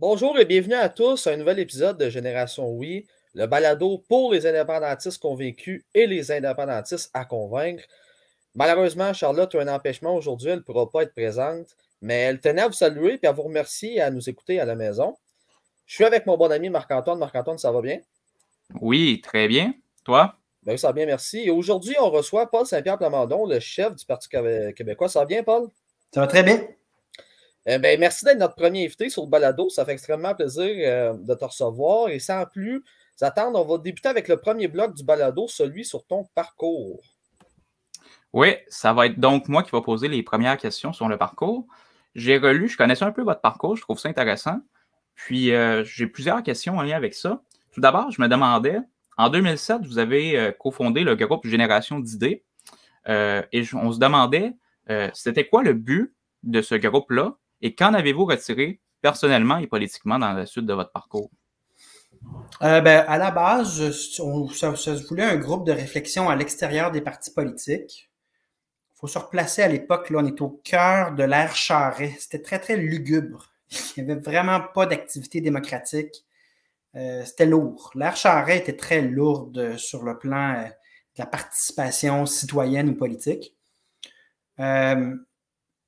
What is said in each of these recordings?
Bonjour et bienvenue à tous à un nouvel épisode de Génération Oui, le balado pour les indépendantistes convaincus et les indépendantistes à convaincre. Malheureusement, Charlotte a un empêchement aujourd'hui, elle ne pourra pas être présente, mais elle tenait à vous saluer et à vous remercier et à nous écouter à la maison. Je suis avec mon bon ami Marc-Antoine. Marc-Antoine, ça va bien? Oui, très bien. Toi? Ben oui, ça va bien, merci. Et aujourd'hui, on reçoit Paul Saint-Pierre Plamondon, le chef du Parti québécois. Ça va bien, Paul? Ça va très bien. Eh ben, merci d'être notre premier invité sur le balado. Ça fait extrêmement plaisir euh, de te recevoir. Et sans plus attendre, on va débuter avec le premier bloc du balado, celui sur ton parcours. Oui, ça va être donc moi qui va poser les premières questions sur le parcours. J'ai relu, je connaissais un peu votre parcours, je trouve ça intéressant. Puis euh, j'ai plusieurs questions en lien avec ça. Tout d'abord, je me demandais, en 2007, vous avez euh, cofondé le groupe Génération d'idées. et on se demandait, c'était quoi le but de ce groupe-là? Et qu'en avez-vous retiré personnellement et politiquement dans la suite de votre parcours? Euh, ben, à la base, ça, se voulait un groupe de réflexion à l'extérieur des partis politiques. Il faut se replacer à l'époque, là, on est au cœur de l'ère Charret. C'était très, très lugubre. Il n'y avait vraiment pas d'activité démocratique. Euh, c'était lourd. L'ère Charret était très lourde sur le plan euh, de la participation citoyenne ou politique.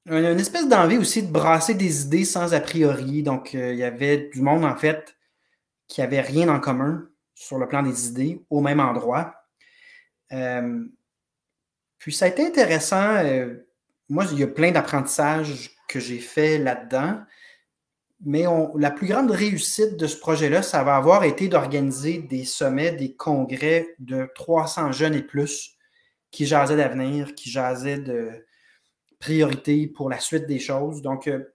Une espèce d'envie aussi de brasser des idées sans a priori. Donc, il y avait du monde, en fait, qui n'avaient rien en commun sur le plan des idées au même endroit. Euh, puis ça a été intéressant. Euh, moi, il y a plein d'apprentissages que j'ai fait là-dedans. Mais la plus grande réussite de ce projet-là, ça va avoir été d'organiser des sommets, des congrès de 300 jeunes et plus qui jasaient d'avenir, qui jasaient de priorités pour la suite des choses. Donc, euh,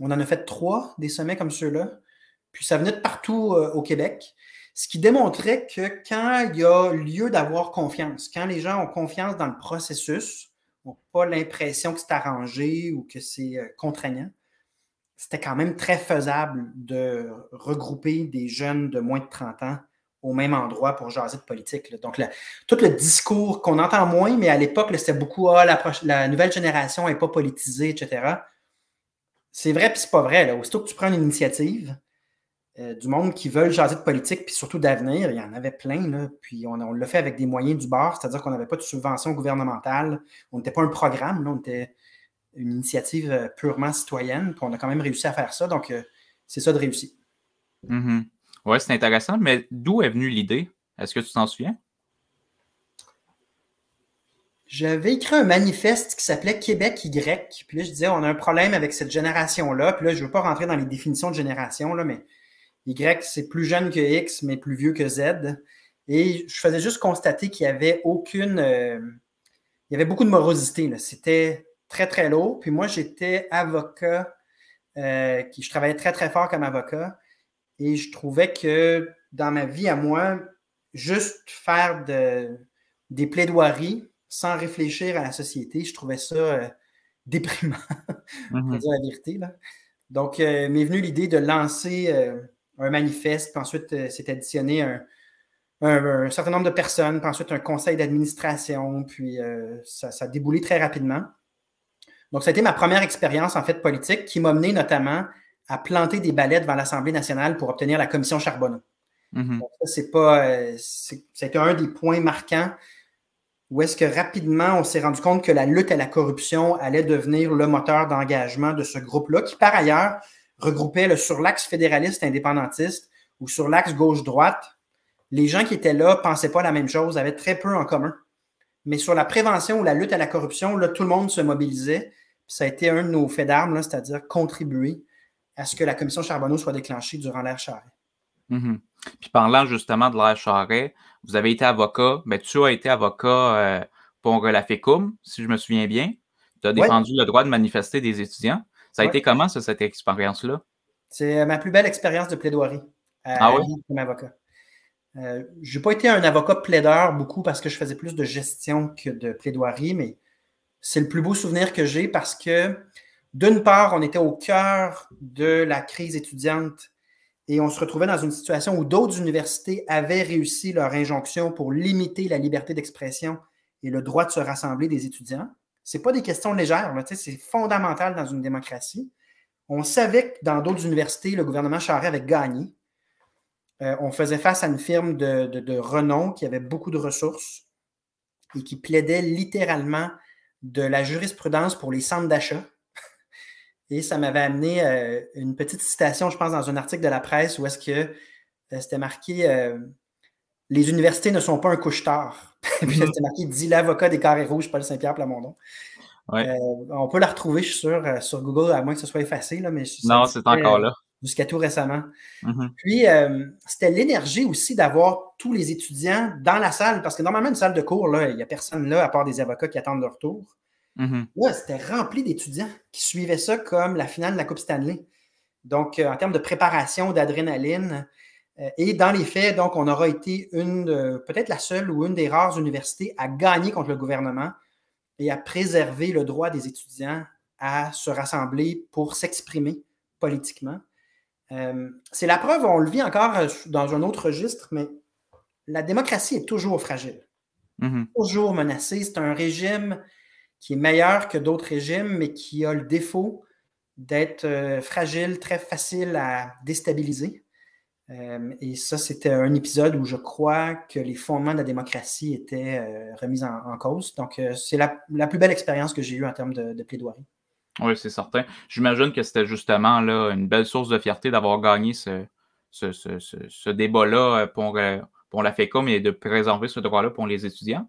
on en a fait trois des sommets comme ceux-là. Puis ça venait de partout euh, au Québec, ce qui démontrait que quand il y a lieu d'avoir confiance, quand les gens ont confiance dans le processus, n'ont pas l'impression que c'est arrangé ou que c'est euh, contraignant, c'était quand même très faisable de regrouper des jeunes de moins de 30 ans au même endroit pour jaser de politique. Donc, tout le discours qu'on entend moins, mais à l'époque, c'était beaucoup ah, la, nouvelle génération n'est pas politisée, etc. C'est vrai, puis c'est pas vrai. Là. Aussitôt que tu prends une initiative, euh, du monde qui veulent jaser de politique, puis surtout d'avenir. Il y en avait plein, puis on, l'a fait avec des moyens du bord, c'est-à-dire qu'on n'avait pas de subvention gouvernementale, on n'était pas un programme, on était une initiative euh, purement citoyenne, puis on a quand même réussi à faire ça, donc euh, c'est ça de réussir. Mm-hmm. Oui, c'est intéressant, mais d'où est venue l'idée? Est-ce que tu t'en souviens? J'avais écrit un manifeste qui s'appelait Québec Y. Puis là, je disais, on a un problème avec cette génération-là. Puis là, je ne veux pas rentrer dans les définitions de génération, là, mais y, c'est plus jeune que X, mais plus vieux que Z. Et je faisais juste constater qu'il y avait aucune. Euh, il y avait beaucoup de morosité. C'était très, très lourd. Puis moi, j'étais avocat. Euh, qui, je travaillais très, très fort comme avocat. Et je trouvais que dans ma vie à moi, juste faire de, des plaidoiries sans réfléchir à la société, je trouvais ça euh, déprimant, pour mm-hmm. dire la vérité. Donc, m'est venue l'idée de lancer un manifeste, puis ensuite euh, s'est additionné un, certain nombre de personnes, puis ensuite un conseil d'administration, puis euh, ça, a déboulé très rapidement. Donc, ça a été ma première expérience en fait politique qui m'a mené notamment à planter des balais devant l'Assemblée nationale pour obtenir la commission Charbonneau. Mm-hmm. c'est pas. Euh, c'était un des points marquants où est-ce que rapidement on s'est rendu compte que la lutte à la corruption allait devenir le moteur d'engagement de ce groupe-là, qui par ailleurs regroupait le, sur l'axe fédéraliste indépendantiste ou sur l'axe gauche-droite, les gens qui étaient là ne pensaient pas la même chose, avaient très peu en commun. Mais sur la prévention ou la lutte à la corruption, là, tout le monde se mobilisait. ça a été un de nos faits d'armes, c'est-à-dire contribuer à ce que la commission Charbonneau soit déclenchée durant l'ère Charret. Mm-hmm. Puis parlant justement de l'ère Charret, vous avez été avocat, mais tu as été avocat euh, pour la FECUM, si je me souviens bien. Tu as défendu le droit de manifester des étudiants. Ça a été comment, cette expérience-là? C'est euh, ma plus belle expérience de plaidoirie euh, ah comme avocat. Euh, je n'ai pas été un avocat plaideur beaucoup parce que je faisais plus de gestion que de plaidoirie, mais c'est le plus beau souvenir que j'ai parce que, d'une part, on était au cœur de la crise étudiante et on se retrouvait dans une situation où d'autres universités avaient réussi leur injonction pour limiter la liberté d'expression et le droit de se rassembler des étudiants. Ce pas des questions légères, c'est fondamental dans une démocratie. On savait que dans d'autres universités, le gouvernement Charest avait gagné. Euh, on faisait face à une firme de, renom qui avait beaucoup de ressources et qui plaidait littéralement de la jurisprudence pour les centres d'achat. Et ça m'avait amené euh, une petite citation, je pense, dans un article de la presse où est-ce que euh, c'était marqué Les universités ne sont pas un couche-tard. Puis c'était marqué Dit l'avocat des carrés rouges, Paul Saint-Pierre Plamondon. on peut la retrouver, je suis sûr, sur Google, à moins que ce soit effacé. Là, mais non, c'est encore là jusqu'à tout récemment. Mm-hmm. Puis, euh, c'était l'énergie aussi d'avoir tous les étudiants dans la salle, parce que normalement, une salle de cours, il n'y a personne là à part des avocats qui attendent leur tour. Mm-hmm. Là, c'était rempli d'étudiants qui suivaient ça comme la finale de la Coupe Stanley. Donc, euh, en termes de préparation, d'adrénaline, euh, et dans les faits, donc, on aura été une, peut-être la seule ou une des rares universités à gagner contre le gouvernement et à préserver le droit des étudiants à se rassembler pour s'exprimer politiquement. Euh, c'est la preuve, on le vit encore dans un autre registre, mais la démocratie est toujours fragile, mm-hmm. toujours menacée. C'est un régime qui est meilleur que d'autres régimes, mais qui a le défaut d'être euh, fragile, très facile à déstabiliser. et ça, c'était un épisode où je crois que les fondements de la démocratie étaient remis en, cause. Donc, c'est la, plus belle expérience que j'ai eue en termes de plaidoirie. Oui, c'est certain. J'imagine que c'était justement là, une belle source de fierté d'avoir gagné ce, ce, débat-là euh, pour, euh, pour la FECOM et de préserver ce droit-là pour les étudiants.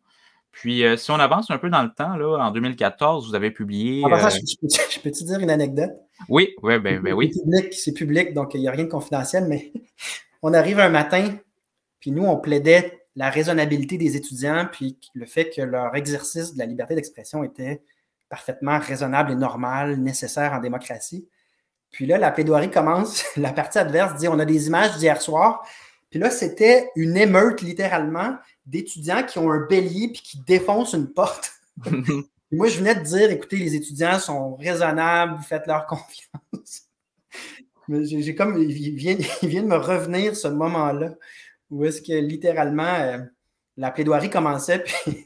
Puis, euh, si on avance un peu dans le temps, là, en 2014, vous avez publié. Ah, je, peux, te dire une anecdote? Oui, oui, ben, ben oui. C'est public, c'est public, donc il n'y a rien de confidentiel, mais on arrive un matin, puis nous, on plaidait la raisonnabilité des étudiants, puis le fait que leur exercice de la liberté d'expression était parfaitement raisonnable et normal, nécessaire en démocratie. Puis là, la plaidoirie commence. La partie adverse dit on a des images d'hier soir. Puis là, c'était une émeute littéralement d'étudiants qui ont un bélier puis qui défoncent une porte. moi, je venais de dire écoutez, les étudiants sont raisonnables, faites-leur confiance. Mais j'ai comme, il vient, il vient de me revenir ce moment-là où est-ce que littéralement euh, la plaidoirie commençait, puis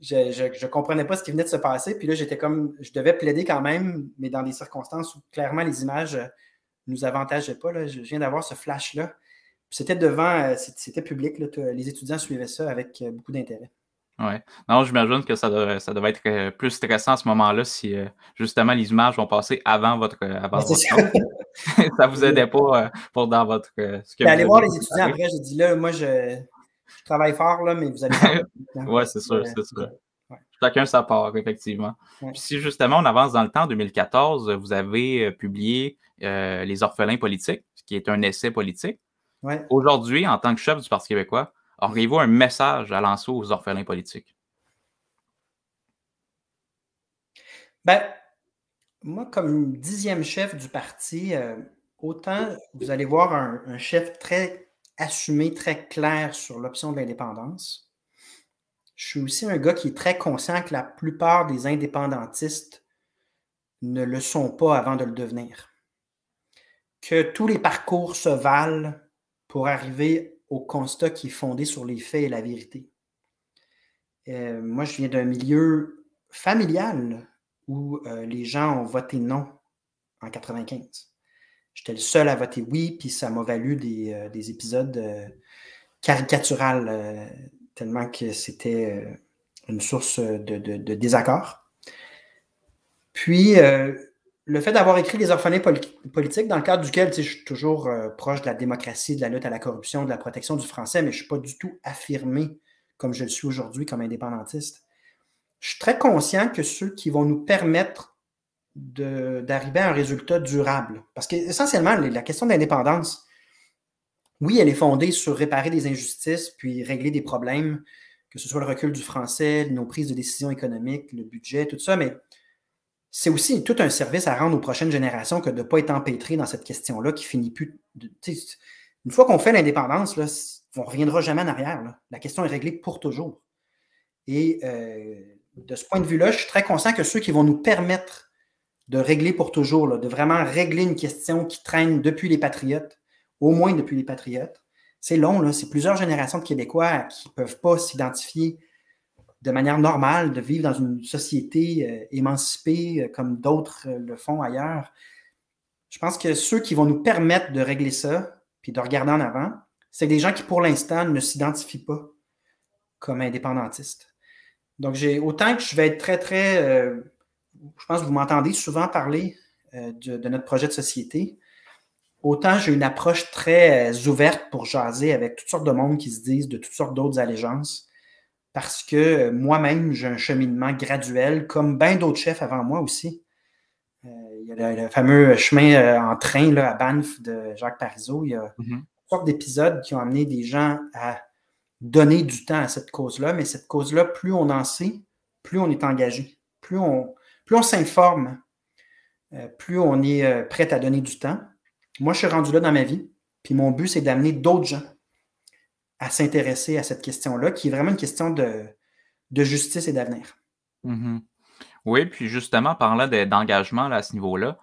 je ne comprenais pas ce qui venait de se passer. Puis là, j'étais comme, je devais plaider quand même, mais dans des circonstances où clairement les images ne euh, nous avantageaient pas. Là. Je viens d'avoir ce flash-là. C'était devant, euh, c'était public. les étudiants suivaient ça avec euh, beaucoup d'intérêt. Oui. Non, j'imagine que ça devait, ça devait être plus stressant à ce moment-là si justement les images vont passer avant votre. Avant votre ça. vous aidait pas pour dans votre. Ce Allez voir les étudiants après, j'ai dit là, moi, je, je travaille fort, là, mais vous allez. oui, c'est sûr, c'est sûr. Chacun sa part, effectivement. Puis si justement on avance dans le temps, en 2014, vous avez euh, publié euh, Les orphelins politiques, qui est un essai politique. Aujourd'hui, en tant que chef du Parti québécois, auriez-vous un message à lancer aux orphelins politiques? Ben, moi, comme dixième chef du parti, euh, autant vous allez voir un chef très assumé, très clair sur l'option de l'indépendance. Je suis aussi un gars qui est très conscient que la plupart des indépendantistes ne le sont pas avant de le devenir. Que tous les parcours se valent pour arriver au constat qui est fondé sur les faits et la vérité. Euh, moi, je viens d'un milieu familial où euh, les gens ont voté non en 95. J'étais le seul à voter oui, puis ça m'a valu des, euh, épisodes caricaturales, tellement que c'était une source de, désaccord. Puis, le fait d'avoir écrit Les orphelins politiques, dans le cadre duquel je suis toujours proche de la démocratie, de la lutte à la corruption, de la protection du français, mais je ne suis pas du tout affirmé comme je le suis aujourd'hui comme indépendantiste. Je suis très conscient que ceux qui vont nous permettre d'arriver à un résultat durable. Parce qu'essentiellement, la question de l'indépendance, oui, elle est fondée sur réparer des injustices, puis régler des problèmes, que ce soit le recul du français, nos prises de décision économiques, le budget, tout ça, mais c'est aussi tout un service à rendre aux prochaines générations que de ne pas être empêtré dans cette question-là qui finit plus. Une fois qu'on fait l'indépendance, on ne reviendra jamais en arrière. La question est réglée pour toujours. Et euh, de ce point de vue-là, je suis très conscient que ceux qui vont nous permettre de régler pour toujours, de vraiment régler une question qui traîne depuis les Patriotes, au moins depuis les Patriotes. C'est long, c'est plusieurs générations de Québécois qui ne peuvent pas s'identifier de manière normale, de vivre dans une société euh, émancipée euh, comme d'autres euh, le font ailleurs. Je pense que ceux qui vont nous permettre de régler ça, puis de regarder en avant, c'est des gens qui, pour l'instant, ne s'identifient pas comme indépendantistes. Donc, j'ai autant que je vais être très, très. Je pense que vous m'entendez souvent parler de, notre projet de société. Autant j'ai une approche très ouverte pour jaser avec toutes sortes de monde qui se disent de toutes sortes d'autres allégeances. Parce que moi-même, j'ai un cheminement graduel, comme bien d'autres chefs avant moi aussi. il y a le, fameux chemin en train là, à Banff de Jacques Parizeau. Il y a mm-hmm. toutes sortes d'épisodes qui ont amené des gens à donner du temps à cette cause-là, mais cette cause-là, plus on en sait, plus on est engagé, plus on, plus on s'informe, euh, plus on est euh, prêt à donner du temps. Moi, je suis rendu là dans ma vie, puis mon but, c'est d'amener d'autres gens à s'intéresser à cette question-là, qui est vraiment une question de, de justice et d'avenir. Mm-hmm. Oui, puis justement, parlant d'engagement à ce niveau-là,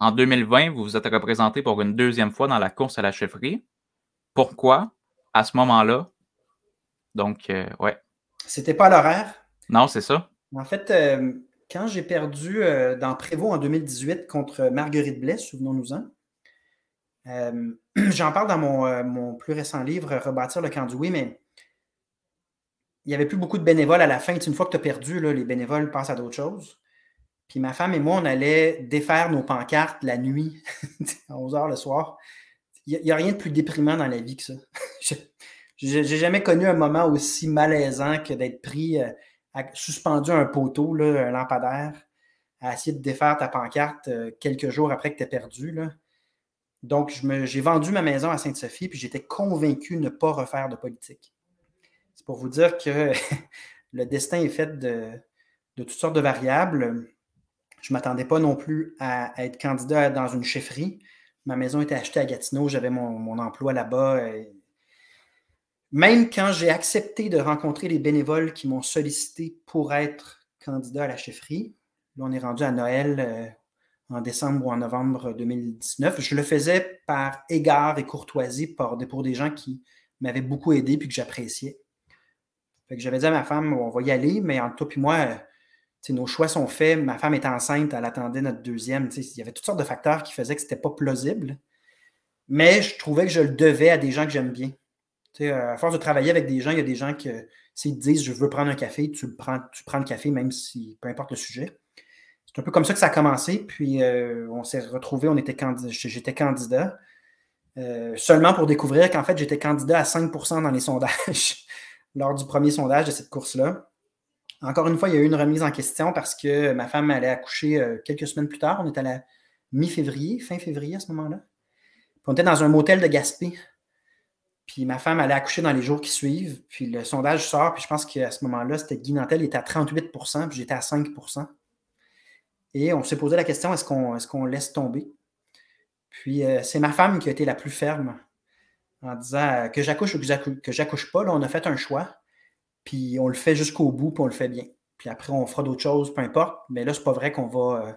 en 2020, vous vous êtes représenté pour une deuxième fois dans la course à la chefferie. Pourquoi? à ce moment-là? Donc, euh, ouais. C'était pas l'horaire? Non, c'est ça. En fait, euh, quand j'ai perdu euh, dans Prévost en 2018 contre Marguerite Blais, souvenons-nous-en, j'en parle dans mon, plus récent livre, Rebâtir le camp du oui, mais il n'y avait plus beaucoup de bénévoles à la fin. Une fois que tu as perdu, les bénévoles passent à d'autres choses. Puis ma femme et moi, on allait défaire nos pancartes la nuit, à 11 h le soir. Il n'y a, rien de plus déprimant dans la vie que ça. J'ai jamais connu un moment aussi malaisant que d'être pris, euh, suspendu à un poteau, là, un lampadaire, à essayer de défaire ta pancarte euh, quelques jours après que tu es perdu. Donc, j'ai vendu ma maison à Sainte-Sophie, puis j'étais convaincu de ne pas refaire de politique. C'est pour vous dire que le destin est fait de, toutes sortes de variables. Je ne m'attendais pas non plus à être candidat dans une chefferie. Ma maison était achetée à Gatineau, j'avais mon, emploi là-bas. Même quand j'ai accepté de rencontrer les bénévoles qui m'ont sollicité pour être candidat à la chefferie, là on est rendu à Noël euh, en décembre ou en novembre 2019, je le faisais par égard et courtoisie pour, des gens qui m'avaient beaucoup aidé puis que j'appréciais. j'avais dit à ma femme, on va y aller, mais entre toi et moi, nos choix sont faits. Ma femme est enceinte, elle attendait notre deuxième. Il y avait toutes sortes de facteurs qui faisaient que ce n'était pas plausible. Mais je trouvais que je le devais à des gens que j'aime bien. à force de travailler avec des gens, il y a des gens qui, s'ils disent je veux prendre un café, tu, prends, tu prends le café, même si peu importe le sujet. C'est un peu comme ça que ça a commencé. Puis euh, on s'est retrouvés, on était j'étais candidat. Euh, seulement pour découvrir qu'en fait, j'étais candidat à 5% dans les sondages lors du premier sondage de cette course-là. Encore une fois, il y a eu une remise en question parce que ma femme allait accoucher euh, quelques semaines plus tard. On était à la mi-février, fin février à ce moment-là. on était dans un motel de Gaspé. Puis ma femme allait accoucher dans les jours qui suivent. Puis le sondage sort. Puis je pense qu'à ce moment-là, c'était Guy Nantel était à 38% puis j'étais à 5 Et on s'est posé la question est-ce qu'on est laisse tomber? Puis euh, c'est ma femme qui a été la plus ferme en disant que j'accouche ou que j'accouche pas. Là, on a fait un choix puis on le fait jusqu'au bout, puis on le fait bien. Puis après, on fera d'autres choses, peu importe. Mais là, c'est pas vrai qu'on va. Euh,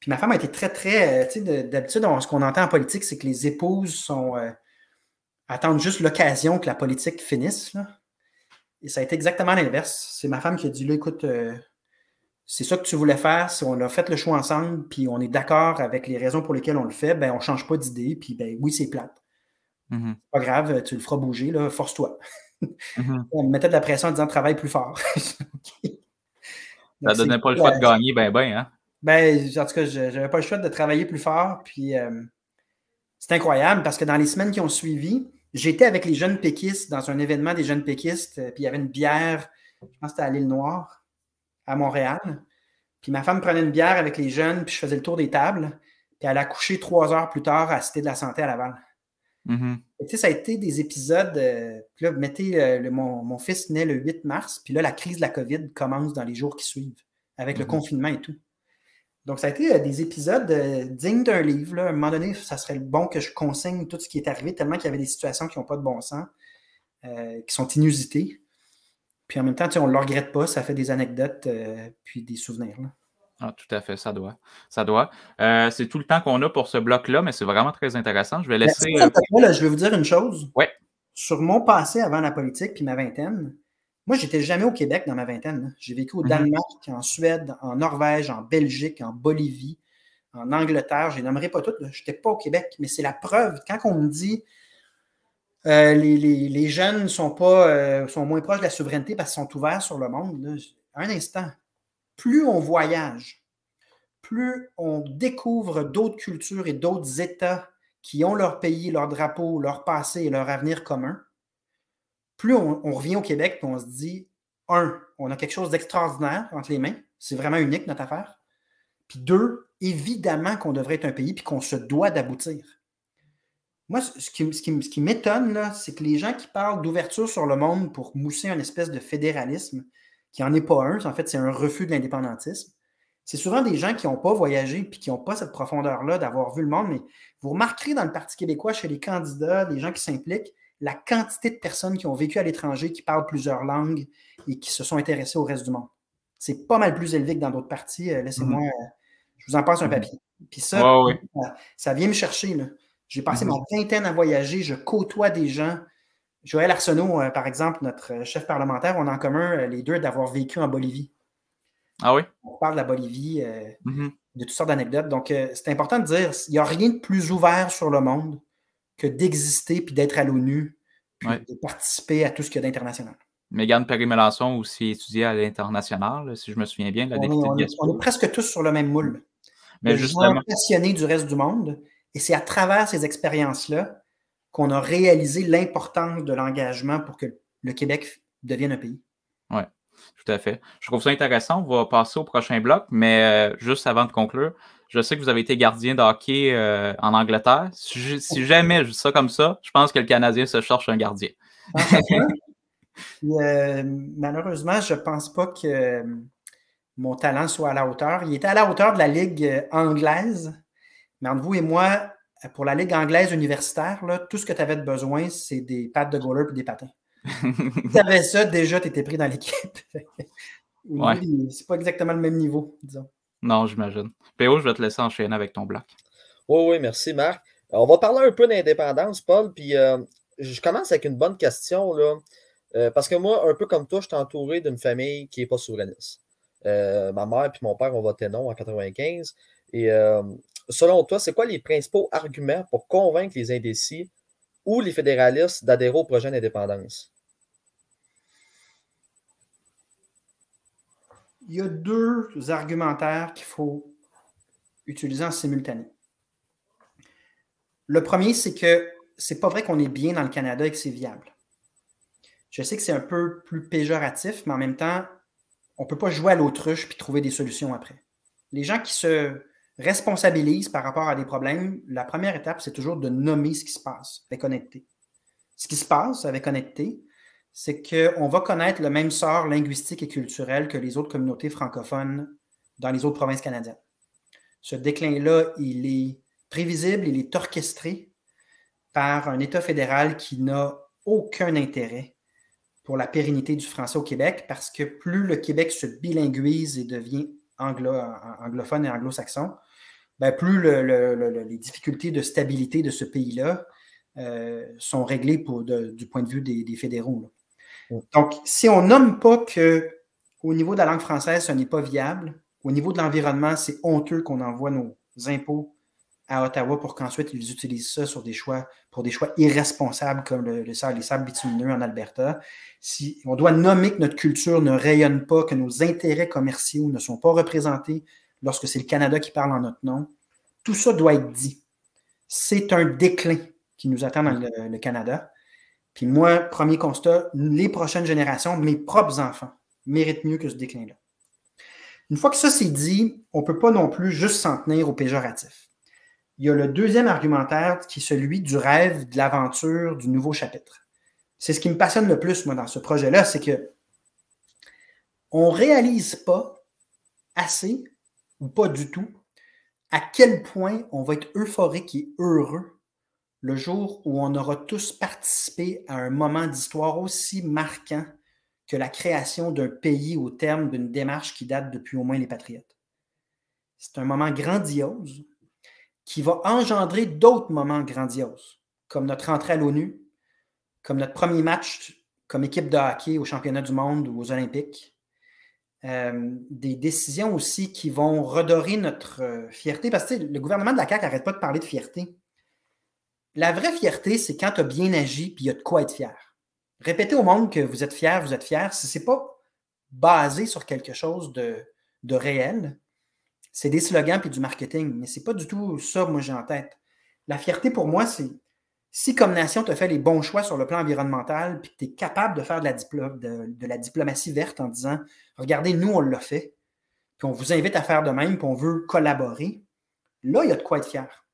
puis ma femme a été très, très. Euh, tu sais, d'habitude, ce qu'on entend en politique, c'est que les épouses. Euh, attendent juste l'occasion que la politique finisse. Et ça a été exactement l'inverse. C'est ma femme qui a dit là, écoute, c'est ça que tu voulais faire. Si on a fait le choix ensemble, puis on est d'accord avec les raisons pour lesquelles on le fait, ben on ne change pas d'idée, puis ben oui, c'est plate. Mm-hmm. Pas grave, tu le feras bouger, là, force-toi. Mm-hmm. On me mettait de la pression en disant travaille plus fort. Ça donnait pas le choix de gagner, ben ben, hein? Ben, en tout cas, j'avais pas le choix de travailler plus fort. Puis euh, c'est incroyable parce que dans les semaines qui ont suivi, j'étais avec les jeunes péquistes dans un événement des jeunes péquistes. Euh, puis il y avait une bière, je pense que c'était à l'île Noire, à Montréal. Puis ma femme prenait une bière avec les jeunes, puis je faisais le tour des tables. Puis elle a couché trois heures plus tard à Cité de la Santé à Laval. Mm-hmm. Ça a été des épisodes. Euh, là, mettez, euh, mon, fils naît le 8 mars, puis là, la crise de la COVID commence dans les jours qui suivent, avec le mm-hmm. confinement et tout. Donc, ça a été euh, des épisodes dignes d'un livre. À un moment donné, ça serait bon que je consigne tout ce qui est arrivé, tellement qu'il y avait des situations qui n'ont pas de bon sens, qui sont inusitées. Puis en même temps, on ne le regrette pas, ça fait des anecdotes, puis des souvenirs. Ah, tout à fait, ça doit. Ça doit. Euh, c'est tout le temps qu'on a pour ce bloc-là, mais c'est vraiment très intéressant. Je vais laisser. Euh, je vais vous dire une chose. Oui. Sur mon passé avant la politique puis ma vingtaine, moi, j'étais jamais au Québec dans ma vingtaine. J'ai vécu au mhm. Danemark, en Suède, en Norvège, en Belgique, en Bolivie, en Angleterre, je les nommerai pas toutes, je n'étais pas au Québec, mais c'est la preuve. Quand on me dit euh, les, jeunes sont, pas, euh, moins proches de la souveraineté parce qu'ils sont ouverts sur le monde, un instant, plus on voyage, plus on découvre d'autres cultures et d'autres États qui ont leur pays, leur drapeau, leur passé et leur avenir commun, plus on, revient au Québec et on se dit, un, on a quelque chose d'extraordinaire entre les mains, c'est vraiment unique notre affaire. Puis deux, évidemment qu'on devrait être un pays puis qu'on se doit d'aboutir. Moi, ce qui, ce qui, ce qui m'étonne, c'est que les gens qui parlent d'ouverture sur le monde pour mousser un espèce de fédéralisme, qui n'en est pas un, en fait, c'est un refus de l'indépendantisme, c'est souvent des gens qui n'ont pas voyagé et qui n'ont pas cette profondeur-là d'avoir vu le monde. Mais vous remarquerez dans le Parti québécois, chez les candidats, des gens qui s'impliquent, la quantité de personnes qui ont vécu à l'étranger, qui parlent plusieurs langues et qui se sont intéressés au reste du monde. C'est pas mal plus élevé que dans d'autres partis. Euh, laissez-moi, mhm. euh, je vous en passe un mhm. papier. Puis ça, ça, vient me chercher. J'ai passé mhm. ma vingtaine à voyager, je côtoie des gens. Joël Arsenault, euh, par exemple, notre chef parlementaire, on a en commun les deux d'avoir vécu en Bolivie. Ah oui? On parle de la Bolivie, euh, mm-hmm. de toutes sortes d'anecdotes. Donc, euh, c'est important de dire, il n'y a rien de plus ouvert sur le monde que d'exister puis d'être à l'ONU, puis de participer à tout ce qu'il y a d'international. Mégane Perry-Mélançon aussi étudié à l'international, si je me souviens bien. La on, est, on, est, presque tous sur le même moule. Mais justement. passionné du reste du monde. Et c'est à travers ces expériences-là qu'on a réalisé l'importance de l'engagement pour que le Québec devienne un pays. Oui. Tout à fait. Je trouve ça intéressant. On va passer au prochain bloc, mais euh, juste avant de conclure, je sais que vous avez été gardien de hockey euh, en Angleterre. Si, jamais je dis ça comme ça, je pense que le Canadien se cherche un gardien. Euh, malheureusement, je ne pense pas que mon talent soit à la hauteur. Il était à la hauteur de la Ligue anglaise, mais entre vous et moi, pour la Ligue anglaise universitaire, là, tout ce que tu avais de besoin, c'est des pattes de goaler et des patins tu avais ça, déjà, tu étais pris dans l'équipe. ouais. C'est pas exactement le même niveau, disons. Non, j'imagine. Péo, je vais te laisser enchaîner avec ton bloc. Oui, oui, merci, Marc. On va parler un peu d'indépendance, Paul. Puis euh, je commence avec une bonne question, là. Euh, parce que moi, un peu comme toi, je suis entouré d'une famille qui n'est pas souverainiste. Euh, ma mère et mon père ont voté non en 95. Et selon toi, c'est quoi les principaux arguments pour convaincre les indécis ou les fédéralistes d'adhérer au projet d'indépendance? il y a deux argumentaires qu'il faut utiliser en simultané. Le premier, c'est que c'est pas vrai qu'on est bien dans le Canada et que c'est viable. Je sais que c'est un peu plus péjoratif, mais en même temps, on ne peut pas jouer à l'autruche puis trouver des solutions après. Les gens qui se responsabilisent par rapport à des problèmes, la première étape, c'est toujours de nommer ce qui se passe avec honnêteté. Ce qui se passe avec honnêteté, c'est qu'on va connaître le même sort linguistique et culturel que les autres communautés francophones dans les autres provinces canadiennes. Ce déclin-là, il est prévisible, il est orchestré par un État fédéral qui n'a aucun intérêt pour la pérennité du français au Québec, parce que plus le Québec se bilinguise et devient anglophone et anglo-saxon, ben, plus les difficultés de stabilité de ce pays-là euh, sont réglées du point de vue des, fédéraux. Donc, si on nomme pas que au niveau de la langue française, ce n'est pas viable, au niveau de l'environnement, c'est honteux qu'on envoie nos impôts à Ottawa pour qu'ensuite ils utilisent ça sur des choix, pour des choix irresponsables comme le, les sables bitumineux en Alberta. Si on doit nommer que notre culture ne rayonne pas, que nos intérêts commerciaux ne sont pas représentés lorsque c'est le Canada qui parle en notre nom, tout ça doit être dit. C'est un déclin qui nous attend dans le Canada. Puis moi, premier constat, les prochaines générations, mes propres enfants, méritent mieux que ce déclin-là. Une fois que ça c'est dit, on ne peut pas non plus juste s'en tenir au péjoratif. Il y a le deuxième argumentaire qui est celui du rêve, de l'aventure, du nouveau chapitre. C'est ce qui me passionne le plus, moi, dans ce projet-là, c'est que on ne réalise pas assez, ou pas du tout, à quel point on va être euphorique et heureux le jour où on aura tous participé à un moment d'histoire aussi marquant que la création d'un pays au terme d'une démarche qui date depuis au moins les Patriotes. C'est un moment grandiose qui va engendrer d'autres moments grandioses, comme notre entrée à l'ONU, comme notre premier match comme équipe de hockey au championnat du monde ou aux Olympiques, euh, des décisions aussi qui vont redorer notre euh, fierté. Parce que le gouvernement de la CAQ n'arrête pas de parler de fierté. La vraie fierté, c'est quand tu as bien agi puis il y a de quoi être fier. Répétez au monde que vous êtes fier, vous êtes fier. Si ce n'est pas basé sur quelque chose de, de réel, c'est des slogans puis du marketing. Mais ce n'est pas du tout ça, moi, j'ai en tête. La fierté, pour moi, c'est si comme nation, tu as fait les bons choix sur le plan environnemental, puis que tu es capable de faire de la, de, la, diplomatie verte en disant Regardez, nous, on l'a fait, puis on vous invite à faire de même, puis on veut collaborer, là, il y a de quoi être fier.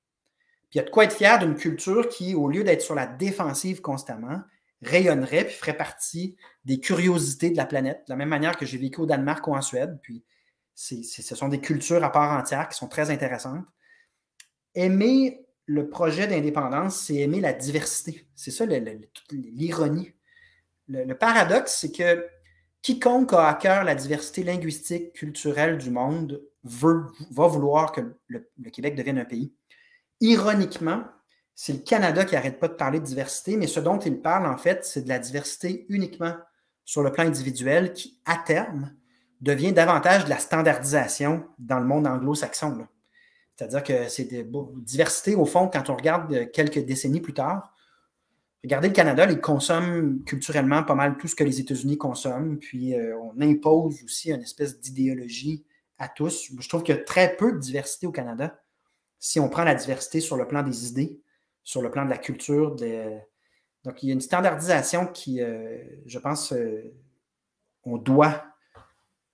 Puis il y a de quoi être fier d'une culture qui, au lieu d'être sur la défensive constamment, rayonnerait puis ferait partie des curiosités de la planète, de la même manière que j'ai vécu au Danemark ou en Suède. Puis ce sont des cultures à part entière qui sont très intéressantes. Aimer le projet d'indépendance, c'est aimer la diversité. C'est ça l'ironie. Le, paradoxe, c'est que quiconque a à cœur la diversité linguistique, culturelle du monde veut, va vouloir que le, Québec devienne un pays. Ironiquement, c'est le Canada qui n'arrête pas de parler de diversité, mais ce dont il parle, en fait, c'est de la diversité uniquement sur le plan individuel qui, à terme, devient davantage de la standardisation dans le monde anglo-saxon. C'est-à-dire que c'est de diversité, au fond, quand on regarde quelques décennies plus tard. Regardez le Canada, ils consomment culturellement pas mal tout ce que les États-Unis consomment, puis euh, on impose aussi une espèce d'idéologie à tous. Je trouve qu'il y a très peu de diversité au Canada si on prend la diversité sur le plan des idées, sur le plan de la culture. Donc, il y a une standardisation qui, euh, je pense, euh, on doit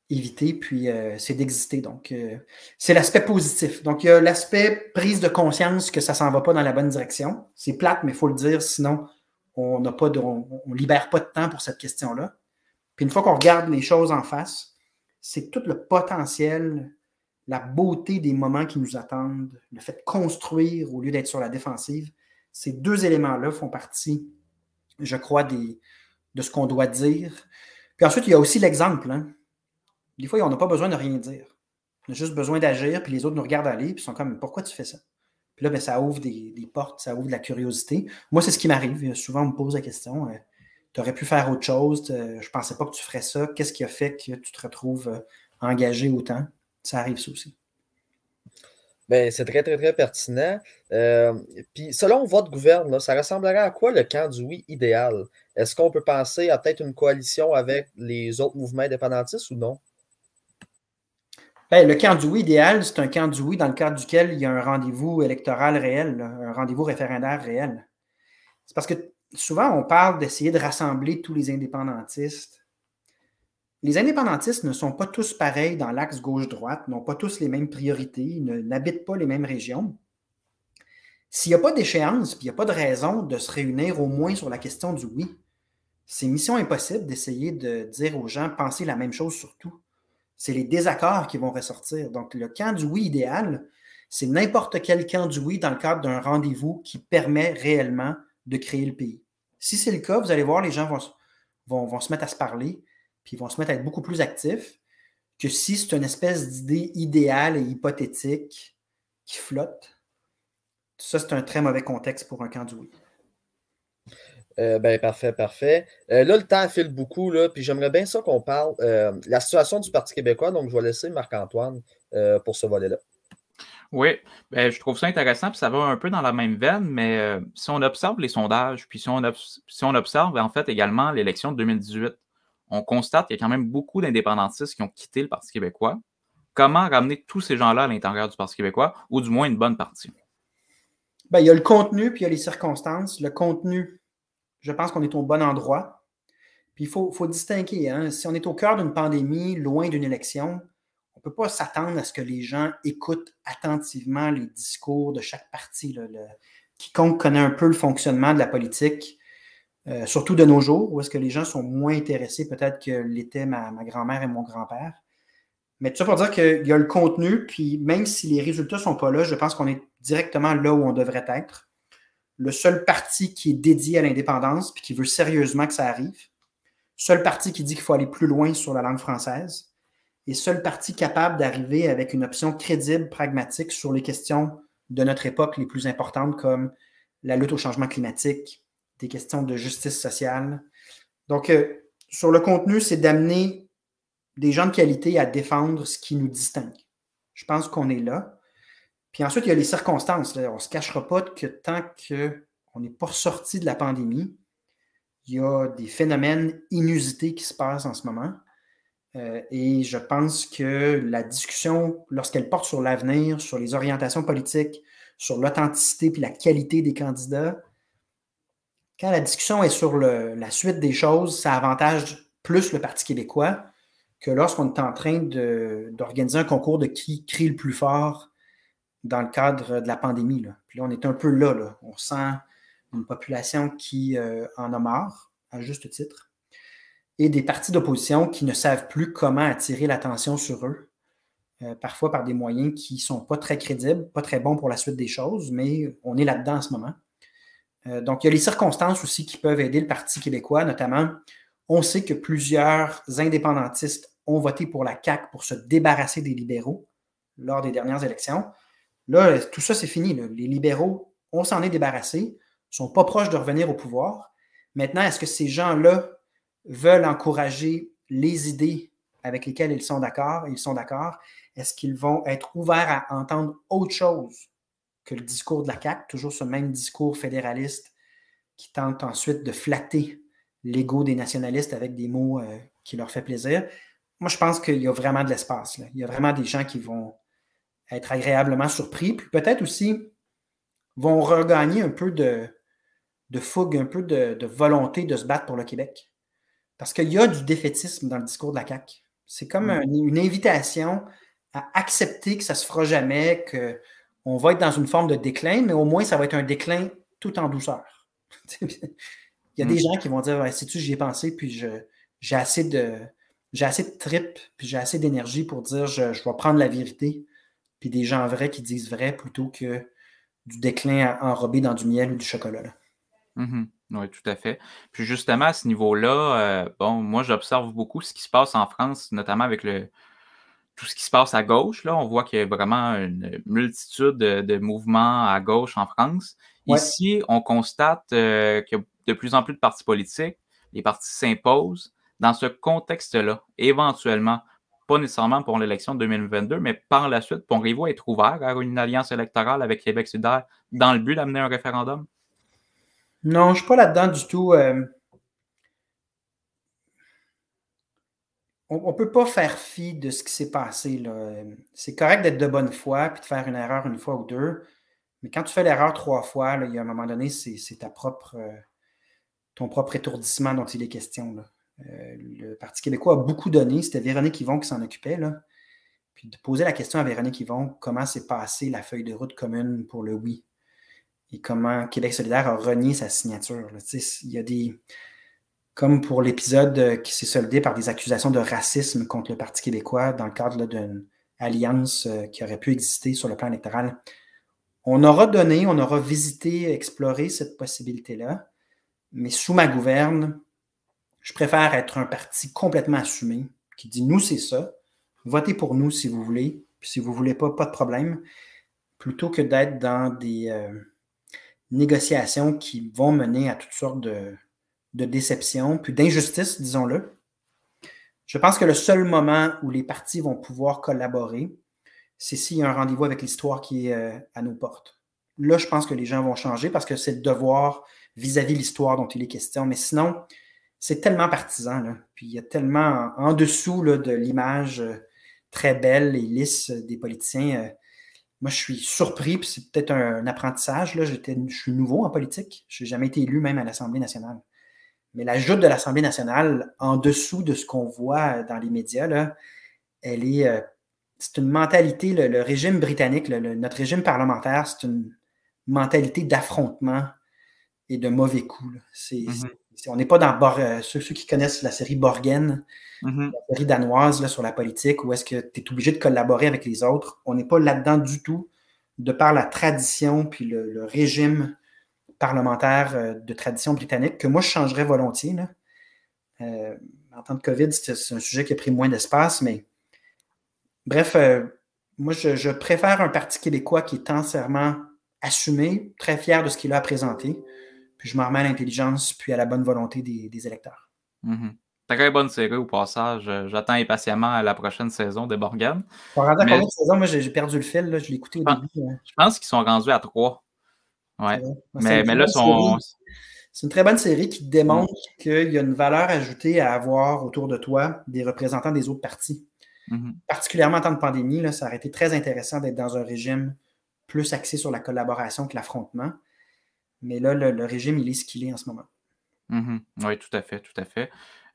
éviter, puis euh, c'est d'exister. Donc, euh, c'est l'aspect positif. Donc, il y a l'aspect prise de conscience que ça s'en va pas dans la bonne direction. C'est plate, mais il faut le dire, sinon, on n'a pas de, on, libère pas de temps pour cette question-là. Puis une fois qu'on regarde les choses en face, c'est tout le potentiel, la beauté des moments qui nous attendent, le fait de construire au lieu d'être sur la défensive. Ces deux éléments-là font partie, je crois, des, de ce qu'on doit dire. Puis ensuite, il y a aussi l'exemple. Hein. Des fois, on n'a pas besoin de rien dire. On a juste besoin d'agir, puis les autres nous regardent aller, puis sont comme Pourquoi tu fais ça? Puis là, ben, ça ouvre des, portes, ça ouvre de la curiosité. Moi, c'est ce qui m'arrive. Souvent, on me pose la question euh, Tu aurais pu faire autre chose, je pensais pas que tu ferais ça. Qu'est-ce qui a fait que tu te retrouves euh, engagé autant? Ça arrive, ça aussi. Ben, c'est très, très, très pertinent. Euh, puis, selon votre gouvernement, ça ressemblerait à quoi le camp du oui idéal? Est-ce qu'on peut penser à peut-être une coalition avec les autres mouvements indépendantistes ou non? Le camp du oui idéal, c'est un camp du oui dans le cadre duquel il y a un rendez-vous électoral réel, un rendez-vous référendaire réel. C'est parce que souvent, on parle d'essayer de rassembler tous les indépendantistes. Les indépendantistes ne sont pas tous pareils dans l'axe gauche-droite, n'ont pas tous les mêmes priorités, n'habitent pas les mêmes régions. S'il n'y a pas d'échéance, puis il n'y a pas de raison de se réunir au moins sur la question du oui, c'est mission impossible d'essayer de dire aux gens pensez la même chose sur tout c'est les désaccords qui vont ressortir. Donc, le camp du oui idéal, c'est n'importe quel camp du oui dans le cadre d'un rendez-vous qui permet réellement de créer le pays. Si c'est le cas, vous allez voir, les gens vont, se mettre à se parler, puis vont se mettre à être beaucoup plus actifs que si c'est une espèce d'idée idéale et hypothétique qui flotte. Ça, c'est un très mauvais contexte pour un camp du oui. Euh, ben, parfait, parfait. Euh, là, le temps file beaucoup, là, puis j'aimerais bien ça qu'on parle euh, la situation du Parti québécois. Donc, je vais laisser Marc-Antoine pour ce volet-là. Oui, ben, je trouve ça intéressant, puis ça va un peu dans la même veine, mais si on observe les sondages, puis si on, si on observe en fait également l'élection de 2018, on constate qu'il y a quand même beaucoup d'indépendantistes qui ont quitté le Parti québécois. Comment ramener tous ces gens-là à l'intérieur du Parti québécois, ou du moins une bonne partie? Ben, il y a le contenu, puis il y a les circonstances. Le contenu, je pense qu'on est au bon endroit. Puis il faut, distinguer. Hein. Si on est au cœur d'une pandémie, loin d'une élection, on ne peut pas s'attendre à ce que les gens écoutent attentivement les discours de chaque parti. quiconque connaît un peu le fonctionnement de la politique, euh, surtout de nos jours, où est-ce que les gens sont moins intéressés peut-être que l'étaient ma, ma grand-mère et mon grand-père. Mais tout ça pour dire qu'il y a le contenu, puis même si les résultats ne sont pas là, je pense qu'on est directement là où on devrait être le seul parti qui est dédié à l'indépendance puis qui veut sérieusement que ça arrive, seul parti qui dit qu'il faut aller plus loin sur la langue française, et seul parti capable d'arriver avec une option crédible, pragmatique sur les questions de notre époque les plus importantes comme la lutte au changement climatique, des questions de justice sociale. Donc, euh, sur le contenu, c'est d'amener des gens de qualité à défendre ce qui nous distingue. Je pense qu'on est là. Puis ensuite, il y a les circonstances. On ne se cachera pas que tant qu'on n'est pas sorti de la pandémie, il y a des phénomènes inusités qui se passent en ce moment. Euh, et je pense que la discussion, lorsqu'elle porte sur l'avenir, sur les orientations politiques, sur l'authenticité et la qualité des candidats, quand la discussion est sur la suite des choses, ça avantage plus le Parti québécois que lorsqu'on est en train d'organiser un concours de qui crie le plus fort dans le cadre de la pandémie. Là. Puis là, on est un peu là. On sent une population qui euh, en a marre, à juste titre, et des partis d'opposition qui ne savent plus comment attirer l'attention sur eux, euh, parfois par des moyens qui ne sont pas très crédibles, pas très bons pour la suite des choses, mais on est là-dedans en ce moment. Euh, donc, il y a les circonstances aussi qui peuvent aider le Parti québécois, notamment, on sait que plusieurs indépendantistes ont voté pour la CAQ pour se débarrasser des libéraux lors des dernières élections. Là, tout ça, c'est fini. Les libéraux, on s'en est débarrassé, sont pas proches de revenir au pouvoir. Maintenant, est-ce que ces gens-là veulent encourager les idées avec lesquelles ils sont d'accord? Ils sont d'accord? Est-ce qu'ils vont être ouverts à entendre autre chose que le discours de la CAQ, toujours ce même discours fédéraliste qui tente ensuite de flatter l'ego des nationalistes avec des mots euh, qui leur fait plaisir? Moi, je pense qu'il y a vraiment de l'espace. Il y a vraiment des gens qui vont être agréablement surpris, puis peut-être aussi vont regagner un peu de, de fougue, un peu de, volonté de se battre pour le Québec. Parce qu'il y a du défaitisme dans le discours de la CAQ. C'est comme mm. une, invitation à accepter que ça ne se fera jamais, qu'on va être dans une forme de déclin, mais au moins ça va être un déclin tout en douceur. Il y a des mm. gens qui vont dire ouais, sais-tu, j'y ai pensé, puis j'ai assez de j'ai assez de tripes, puis j'ai assez d'énergie pour dire je, je, vais prendre la vérité, puis des gens vrais qui disent vrai plutôt que du déclin enrobé dans du miel ou du chocolat. Mm-hmm. Oui, tout à fait. Puis justement, à ce niveau-là, euh, bon, moi, j'observe beaucoup ce qui se passe en France, notamment avec le, tout ce qui se passe à gauche. Là, on voit qu'il y a vraiment une multitude de, mouvements à gauche en France. Ici, on constate euh, qu'il y a de plus en plus de partis politiques. Les partis s'imposent. Dans ce contexte-là, éventuellement, pas nécessairement pour l'élection de 2022, mais par la suite, pourriez-vous être ouvert à une alliance électorale avec Québec solidaire dans le but d'amener un référendum? Non, je ne suis pas là-dedans du tout. Euh. on ne peut pas faire fi de ce qui s'est passé. C'est correct d'être de bonne foi et de faire une erreur une fois ou deux. Mais quand tu fais l'erreur trois fois, il y a un moment donné, c'est ta propre, euh, ton propre étourdissement dont il est question. Euh, le Parti québécois a beaucoup donné. C'était Véronique Yvon qui s'en occupait. Puis de poser la question à Véronique Yvon, comment s'est passée la feuille de route commune pour le oui? et comment Québec solidaire a renié sa signature. Il y a des. Comme pour l'épisode qui s'est soldé par des accusations de racisme contre le Parti québécois dans le cadre d'une alliance euh, qui aurait pu exister sur le plan électoral. On aura donné, on aura visité, exploré cette possibilité-là, mais sous ma gouverne, je préfère être un parti complètement assumé qui dit nous, c'est ça, votez pour nous si vous voulez, puis si vous ne voulez pas, pas de problème, plutôt que d'être dans des. Euh, négociations qui vont mener à toutes sortes de, déceptions, puis d'injustices, disons-le. Je pense que le seul moment où les partis vont pouvoir collaborer, c'est s'il y a un rendez-vous avec l'histoire qui est euh, à nos portes. Là, je pense que les gens vont changer parce que c'est le devoir vis-à-vis de l'histoire dont il est question. Mais sinon, c'est tellement partisan. Là. Puis il y a tellement en, dessous là, de l'image euh, très belle et lisse des politiciens. Euh, moi, je suis surpris, puis c'est peut-être un, apprentissage. Là, je suis nouveau en politique. Je n'ai jamais été élu même à l'Assemblée nationale. Mais la joute de l'Assemblée nationale, en dessous de ce qu'on voit dans les médias, là, elle est. Euh, c'est une mentalité, le, régime britannique, notre régime parlementaire, c'est une mentalité d'affrontement et de mauvais coups. Mm-hmm. On n'est pas dans euh, ceux, qui connaissent la série Borgen, mm-hmm. la série danoise là, sur la politique, où est-ce que tu es obligé de collaborer avec les autres. On n'est pas là-dedans du tout, de par la tradition puis le, régime parlementaire euh, de tradition britannique, que moi je changerais volontiers. Euh, en temps de COVID, c'est un sujet qui a pris moins d'espace, mais bref, moi je, préfère un Parti québécois qui est entièrement assumé, très fier de ce qu'il a présenté, puis je m'en remets à l'intelligence puis à la bonne volonté des, électeurs. Mm-hmm. Très bonne série au passage. J'attends impatiemment la prochaine saison de Morgan. Pour rendre combien de saisons? Moi, j'ai perdu le fil. Là. Je l'ai écouté au début. Hein. Je pense qu'ils sont rendus à trois. Ouais. Mais, mais là, sont... c'est une très bonne série qui démontre mm. qu'il y a une valeur ajoutée à avoir autour de toi des représentants des autres partis. Mm-hmm. Particulièrement en temps de pandémie, là, ça aurait été très intéressant d'être dans un régime plus axé sur la collaboration que l'affrontement. Mais là, le, régime, il est ce qu'il est en ce moment. Mm-hmm. Oui, tout à fait, tout à fait.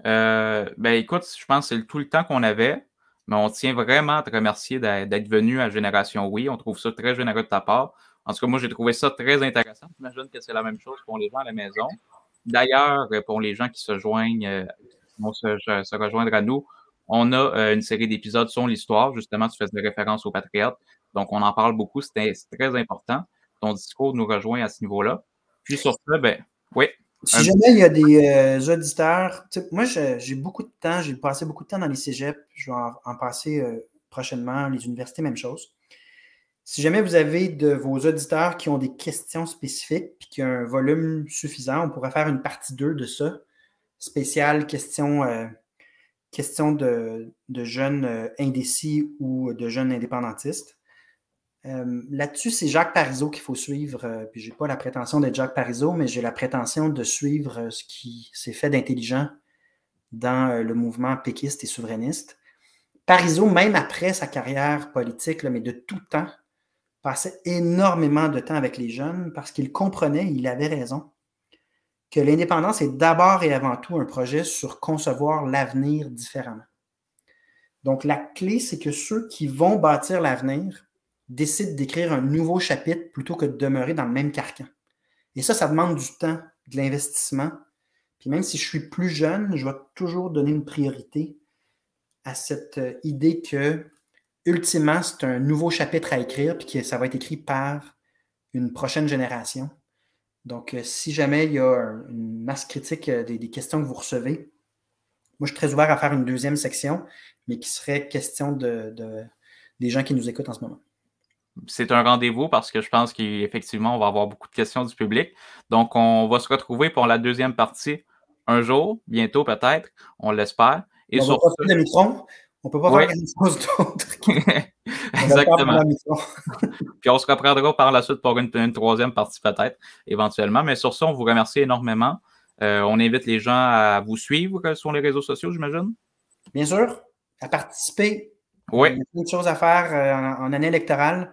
Euh, ben écoute, je pense que c'est tout le temps qu'on avait, mais on tient vraiment à te remercier d'être venu à Génération Oui. On trouve ça très généreux de ta part. En tout cas, moi, j'ai trouvé ça très intéressant. J'imagine que c'est la même chose pour les gens à la maison. D'ailleurs, pour les gens qui se joignent, euh, vont se, rejoindre à nous, on a euh, une série d'épisodes sur l'histoire. Justement, tu fais des références aux patriotes. Donc, on en parle beaucoup. C'est très important. Ton discours nous rejoint à ce niveau-là. Puis sur ça, ben, oui. Si jamais il y a des euh, auditeurs, moi j'ai beaucoup de temps, j'ai passé beaucoup de temps dans les cégeps, je vais en, passer euh, prochainement, les universités, même chose. Si jamais vous avez de vos auditeurs qui ont des questions spécifiques et qui ont un volume suffisant, on pourrait faire une partie 2 de ça, spéciale question, euh, question de, de jeunes indécis ou de jeunes indépendantistes. Euh, là-dessus, c'est Jacques Parizeau qu'il faut suivre. Euh, puis j'ai pas la prétention d'être Jacques Parizeau, mais j'ai la prétention de suivre euh, ce qui s'est fait d'intelligent dans le mouvement péquiste et souverainiste. Parizeau, même après sa carrière politique, mais de tout temps, passait énormément de temps avec les jeunes parce qu'il comprenait, il avait raison, que l'indépendance est d'abord et avant tout un projet sur concevoir l'avenir différemment. Donc la clé, c'est que ceux qui vont bâtir l'avenir décide d'écrire un nouveau chapitre plutôt que de demeurer dans le même carcan. Et ça, ça demande du temps, de l'investissement. Puis même si je suis plus jeune, je vais toujours donner une priorité à cette euh, idée que, ultimement, c'est un nouveau chapitre à écrire, puis que ça va être écrit par une prochaine génération. Donc, euh, si jamais il y a une masse critique euh, des, questions que vous recevez, moi, je suis très ouvert à faire une deuxième section, mais qui serait question de des gens qui nous écoutent en ce moment c'est un rendez-vous parce que je pense qu'effectivement, on va avoir beaucoup de questions du public. Donc, on va se retrouver pour la deuxième partie un jour, bientôt peut-être, on l'espère. Et on sur peut pas On peut pas faire quelque chose d'autre. Exactement. Puis on se reprendra par la suite pour une, troisième partie peut-être, éventuellement. Mais sur ça, on vous remercie énormément. Euh, on invite les gens à vous suivre sur les réseaux sociaux, j'imagine? Bien sûr, à participer. Oui. Il y a plein de choses à faire euh, en année électorale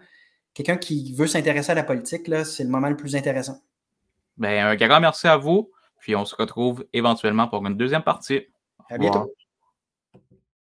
quelqu'un qui veut s'intéresser à la politique, c'est le moment le plus intéressant. Ben, un grand merci à vous. Puis on se retrouve éventuellement pour une deuxième partie. À bientôt.